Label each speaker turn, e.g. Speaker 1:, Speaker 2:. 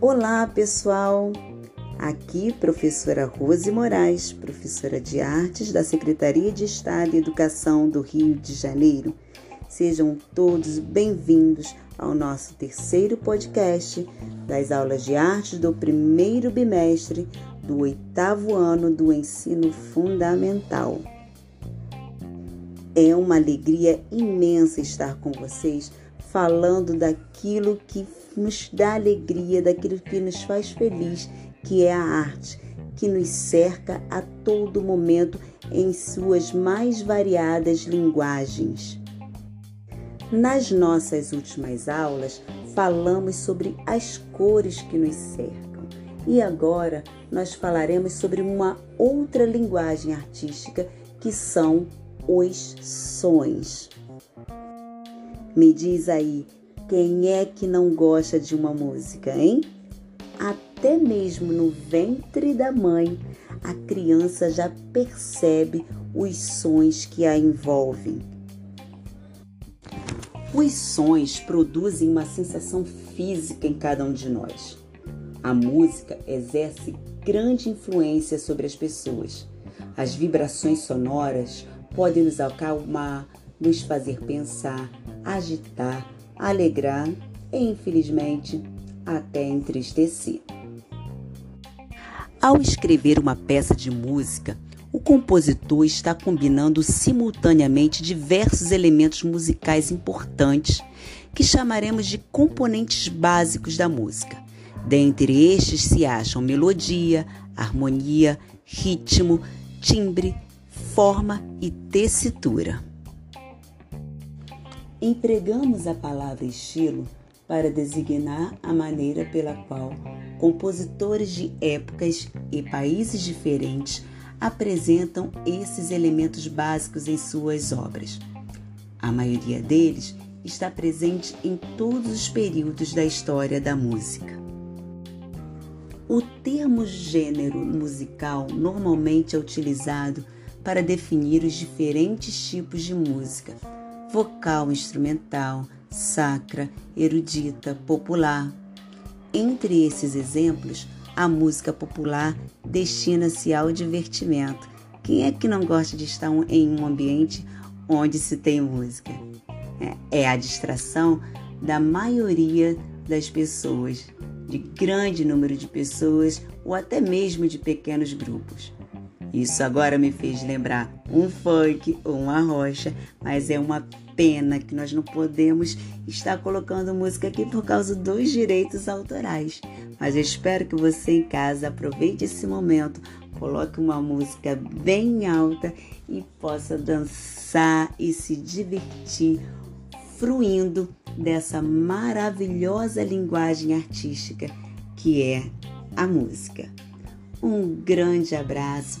Speaker 1: Olá, pessoal! Aqui, professora Rose Moraes, professora de artes da Secretaria de Estado e Educação do Rio de Janeiro. Sejam todos bem-vindos ao nosso terceiro podcast das aulas de artes do primeiro bimestre do oitavo ano do ensino fundamental. É uma alegria imensa estar com vocês falando daquilo que nos dá alegria, daquilo que nos faz feliz, que é a arte, que nos cerca a todo momento em suas mais variadas linguagens. Nas nossas últimas aulas, falamos sobre as cores que nos cercam e agora nós falaremos sobre uma outra linguagem artística que são os sons. Me diz aí, quem é que não gosta de uma música, hein? Até mesmo no ventre da mãe, a criança já percebe os sons que a envolvem. Os sons produzem uma sensação física em cada um de nós. A música exerce grande influência sobre as pessoas. As vibrações sonoras podem nos acalmar, nos fazer pensar, agitar, alegrar e, infelizmente, até entristecer. Ao escrever uma peça de música, o compositor está combinando simultaneamente diversos elementos musicais importantes que chamaremos de componentes básicos da música. Dentre estes se acham melodia, harmonia, ritmo, timbre, forma e tessitura. Empregamos a palavra estilo para designar a maneira pela qual compositores de épocas e países diferentes apresentam esses elementos básicos em suas obras. A maioria deles está presente em todos os períodos da história da música. O termo gênero musical normalmente é utilizado para definir os diferentes tipos de música vocal instrumental, sacra, erudita, popular. Entre esses exemplos, a música popular destina-se ao divertimento. Quem é que não gosta de estar em um ambiente onde se tem música? É, é a distração da maioria das pessoas, de grande número de pessoas ou até mesmo de pequenos grupos. Isso agora me fez lembrar um funk ou uma rocha, mas é uma pena que nós não podemos estar colocando música aqui por causa dos direitos autorais. Mas eu espero que você em casa aproveite esse momento, coloque uma música bem alta e possa dançar e se divertir fruindo dessa maravilhosa linguagem artística que é a música. Um grande abraço